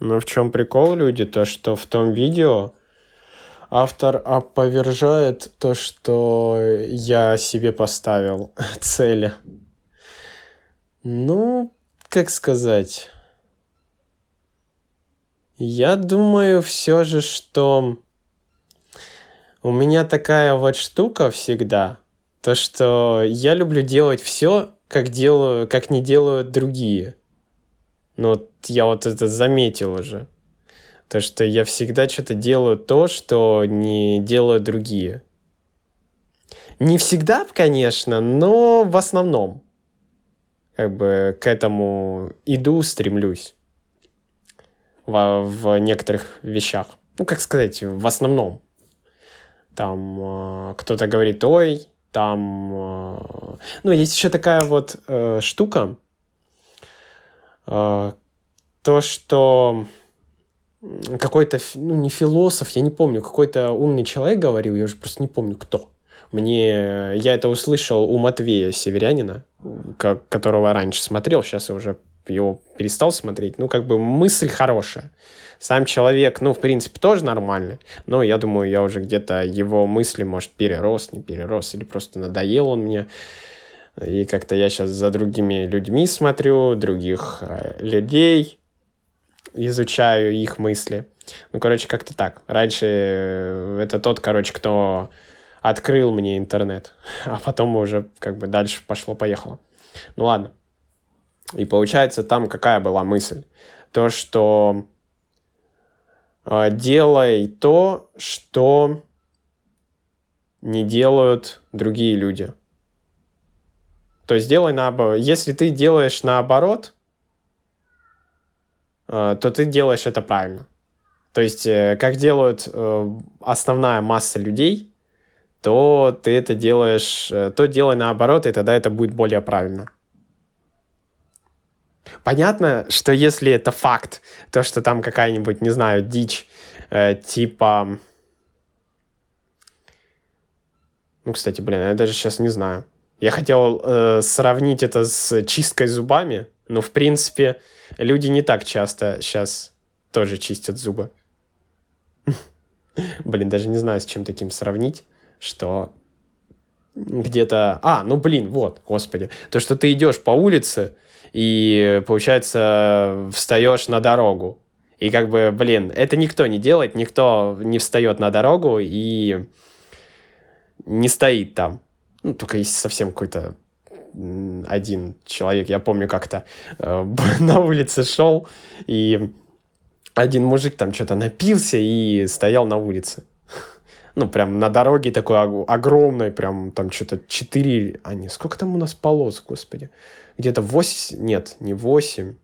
Но в чем прикол, люди, то что в том видео автор опровержает то, что я себе поставил цели. Ну, как сказать... Я думаю все же, что у меня такая вот штука всегда, то что я люблю делать все, как делаю, как не делают другие. Ну я вот это заметил уже. То, что я всегда что-то делаю то, что не делают другие. Не всегда, конечно, но в основном. Как бы к этому иду, стремлюсь. В, в некоторых вещах. Ну, как сказать, в основном. Там э, кто-то говорит, ой, там... Э, ну, есть еще такая вот э, штука, э, то, что какой-то, ну, не философ, я не помню, какой-то умный человек говорил, я уже просто не помню, кто. Мне, я это услышал у Матвея Северянина, как, которого раньше смотрел, сейчас я уже его перестал смотреть. Ну, как бы мысль хорошая. Сам человек, ну, в принципе, тоже нормальный, но я думаю, я уже где-то его мысли, может, перерос, не перерос, или просто надоел он мне. И как-то я сейчас за другими людьми смотрю, других э, людей, изучаю их мысли. Ну, короче, как-то так. Раньше э, это тот, короче, кто открыл мне интернет, а потом уже как бы дальше пошло-поехало. Ну ладно. И получается, там какая была мысль? То, что э, делай то, что не делают другие люди. То есть делай наоборот. Если ты делаешь наоборот, то ты делаешь это правильно. То есть, э, как делают э, основная масса людей, то ты это делаешь, э, то делай наоборот, и тогда это будет более правильно. Понятно, что если это факт, то, что там какая-нибудь, не знаю, дичь, э, типа... Ну, кстати, блин, я даже сейчас не знаю. Я хотел э, сравнить это с чисткой зубами, но, в принципе, люди не так часто сейчас тоже чистят зубы. Блин, даже не знаю, с чем таким сравнить, что где-то... А, ну блин, вот, господи. То, что ты идешь по улице, и, получается, встаешь на дорогу. И как бы, блин, это никто не делает, никто не встает на дорогу и не стоит там. Ну, только если совсем какой-то один человек. Я помню, как-то э, на улице шел, и один мужик там что-то напился и стоял на улице. Ну, прям на дороге такой огромной, прям там что-то 4, а не, сколько там у нас полос, господи? Где-то 8, нет, не 8,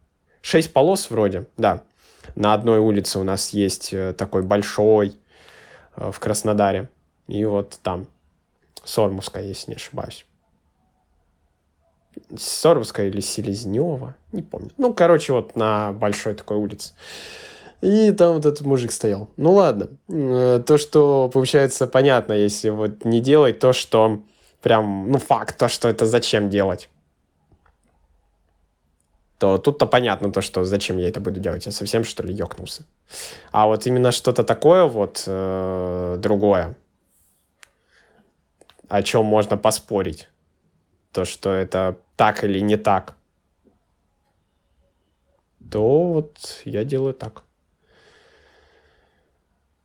6 полос вроде, да. На одной улице у нас есть э, такой большой э, в Краснодаре. И вот там Сормовская, если не ошибаюсь. Сормовская или Селезнева, не помню. Ну, короче, вот на большой такой улице. И там вот этот мужик стоял. Ну ладно. Э, то, что получается понятно, если вот не делать то, что прям, ну факт, то, что это зачем делать. То тут-то понятно то, что зачем я это буду делать. Я совсем, что ли, ёкнулся. А вот именно что-то такое вот э, другое, о чем можно поспорить. То, что это так или не так. То вот я делаю так.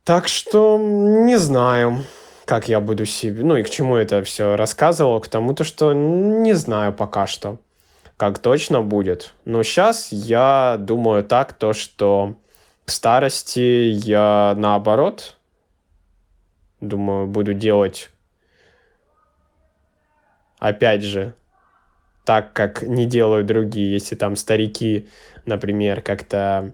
Так что не знаю, как я буду себе... Ну и к чему это все рассказывал. К тому, то, что не знаю пока что, как точно будет. Но сейчас я думаю так, то, что к старости я наоборот, думаю, буду делать опять же, так, как не делают другие. Если там старики, например, как-то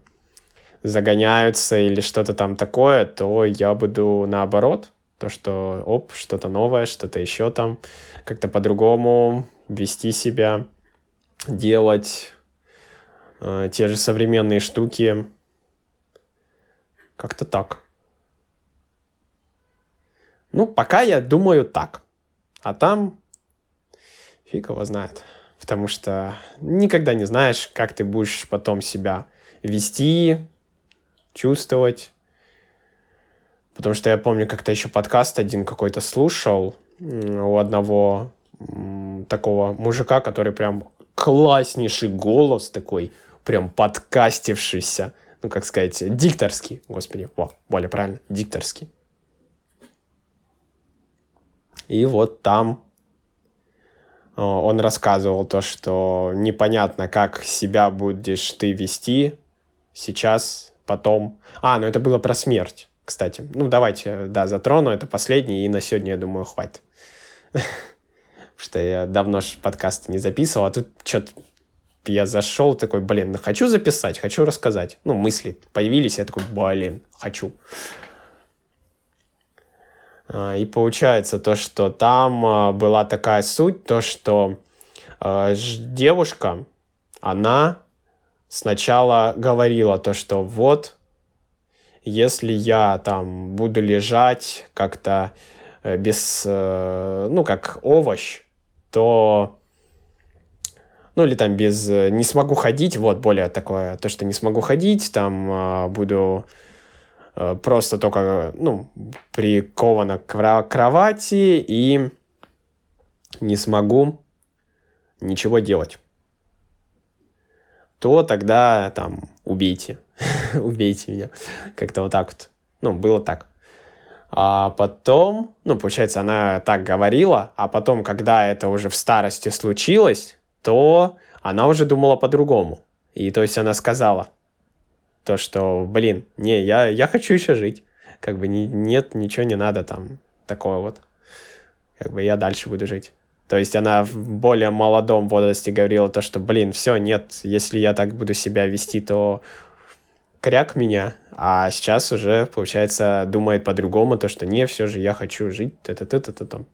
загоняются или что-то там такое, то я буду наоборот. То, что, оп, что-то новое, что-то еще там, как-то по-другому вести себя, делать э, те же современные штуки. Как-то так. Ну, пока я думаю так. А там фиг его знает. Потому что никогда не знаешь, как ты будешь потом себя вести, чувствовать. Потому что я помню, как-то еще подкаст один какой-то слушал у одного такого мужика, который прям класснейший голос такой, прям подкастившийся, ну, как сказать, дикторский, господи, во, более правильно, дикторский. И вот там он рассказывал то, что непонятно, как себя будешь ты вести сейчас, потом. А, ну это было про смерть, кстати. Ну, давайте, да, затрону, это последний, и на сегодня, я думаю, хватит. что я давно подкасты не записывал, а тут что-то я зашел такой, блин, ну хочу записать, хочу рассказать. Ну, мысли появились, я такой, блин, хочу. А, и получается то, что там а, была такая суть, то, что э, девушка, она сначала говорила то, что вот, если я там буду лежать как-то э, без, э, ну, как овощ, то ну или там без не смогу ходить, вот более такое, то, что не смогу ходить, там э, буду э, просто только, ну, прикована к кровати и не смогу ничего делать, то тогда там убейте, убейте меня, как-то вот так вот, ну, было так. А потом, ну, получается, она так говорила, а потом, когда это уже в старости случилось, то она уже думала по-другому. И то есть она сказала то, что, блин, не, я, я хочу еще жить. Как бы не, нет, ничего не надо там такое вот. Как бы я дальше буду жить. То есть она в более молодом возрасте говорила то, что, блин, все, нет, если я так буду себя вести, то кряк меня, а сейчас уже, получается, думает по-другому, то, что не, все же я хочу жить, т т т т там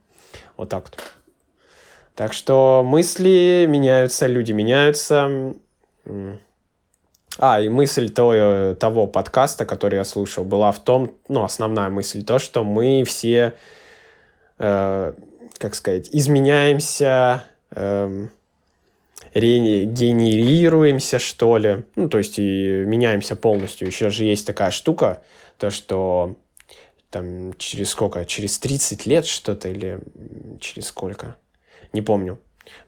Вот так вот. Так что мысли меняются, люди меняются. А, и мысль того, того подкаста, который я слушал, была в том, ну, основная мысль, то, что мы все, э, как сказать, изменяемся, э, регенерируемся, что ли. Ну, то есть и меняемся полностью. Еще же есть такая штука, то, что там через сколько? Через 30 лет что-то или через сколько? Не помню.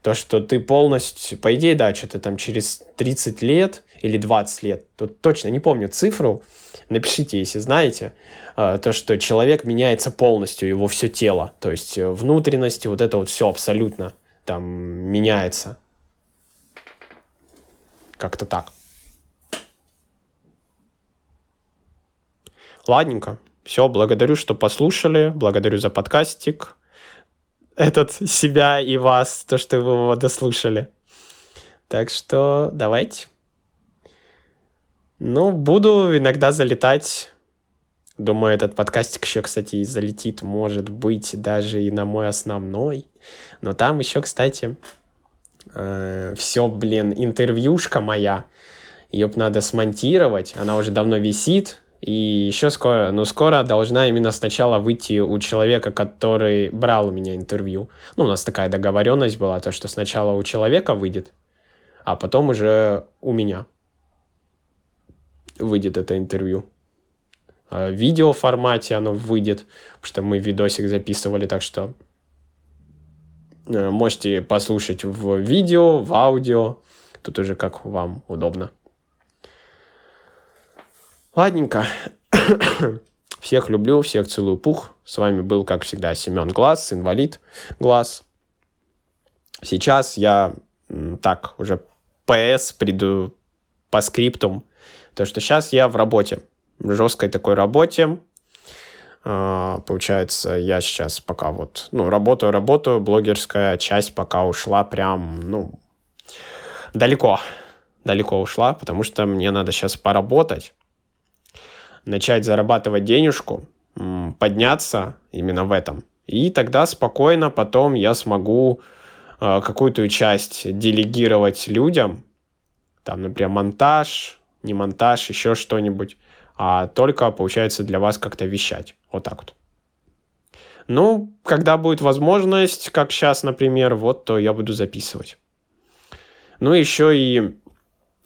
То, что ты полностью, по идее, да, что-то там через 30 лет или 20 лет, тут точно не помню цифру, напишите, если знаете, а, то, что человек меняется полностью, его все тело, то есть э, внутренности, вот это вот все абсолютно там меняется. Как-то так. Ладненько. Все, благодарю, что послушали. Благодарю за подкастик. Этот себя и вас, то, что вы его дослушали. Так что давайте. Ну, буду иногда залетать. Думаю, этот подкастик еще, кстати, залетит, может быть, даже и на мой основной. Но там еще, кстати, э, все, блин, интервьюшка моя, ее надо смонтировать, она уже давно висит, и еще скоро, ну, скоро должна именно сначала выйти у человека, который брал у меня интервью. Ну, у нас такая договоренность была, то, что сначала у человека выйдет, а потом уже у меня выйдет это интервью. В видео формате оно выйдет, потому что мы видосик записывали, так что Э, можете послушать в видео, в аудио. Тут уже как вам удобно. Ладненько. всех люблю, всех целую пух. С вами был, как всегда, Семен Глаз, инвалид Глаз. Сейчас я так уже ПС приду по скриптум. То, что сейчас я в работе. В жесткой такой работе. А, получается, я сейчас пока вот, ну, работаю, работаю, блогерская часть пока ушла прям, ну, далеко, далеко ушла, потому что мне надо сейчас поработать, начать зарабатывать денежку, подняться именно в этом. И тогда спокойно потом я смогу э, какую-то часть делегировать людям, там, например, монтаж, не монтаж, еще что-нибудь, а только, получается, для вас как-то вещать. Вот так вот. Ну, когда будет возможность, как сейчас, например, вот, то я буду записывать. Ну, еще и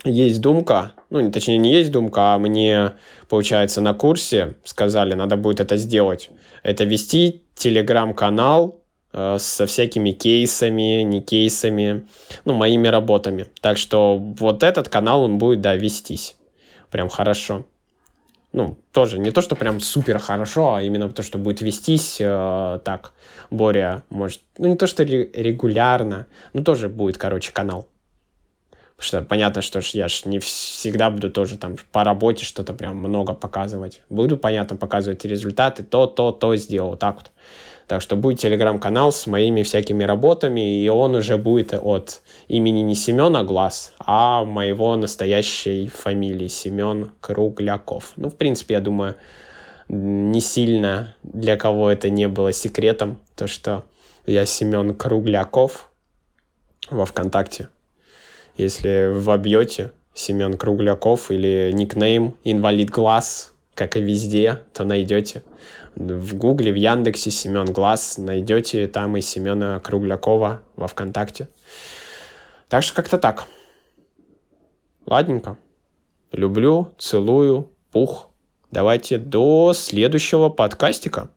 есть думка, ну, точнее, не есть думка, а мне, получается, на курсе сказали, надо будет это сделать. Это вести телеграм-канал со всякими кейсами, не кейсами, ну, моими работами. Так что вот этот канал, он будет, да, вестись. Прям хорошо. Ну, тоже не то, что прям супер хорошо, а именно то, что будет вестись э, так, Боря может, ну, не то, что регулярно, но тоже будет, короче, канал. Потому что понятно, что я ж не всегда буду тоже там по работе что-то прям много показывать. Буду, понятно, показывать результаты, то, то, то сделал, так вот. Так что будет телеграм-канал с моими всякими работами, и он уже будет от имени не Семена Глаз, а моего настоящей фамилии Семен Кругляков. Ну, в принципе, я думаю, не сильно для кого это не было секретом, то, что я Семен Кругляков во ВКонтакте. Если вобьете Семен Кругляков или никнейм Инвалид Глаз, как и везде, то найдете. В Гугле, в Яндексе Семен Глаз найдете там и Семена Круглякова во ВКонтакте. Так что как-то так. Ладненько. Люблю, целую, пух. Давайте до следующего подкастика.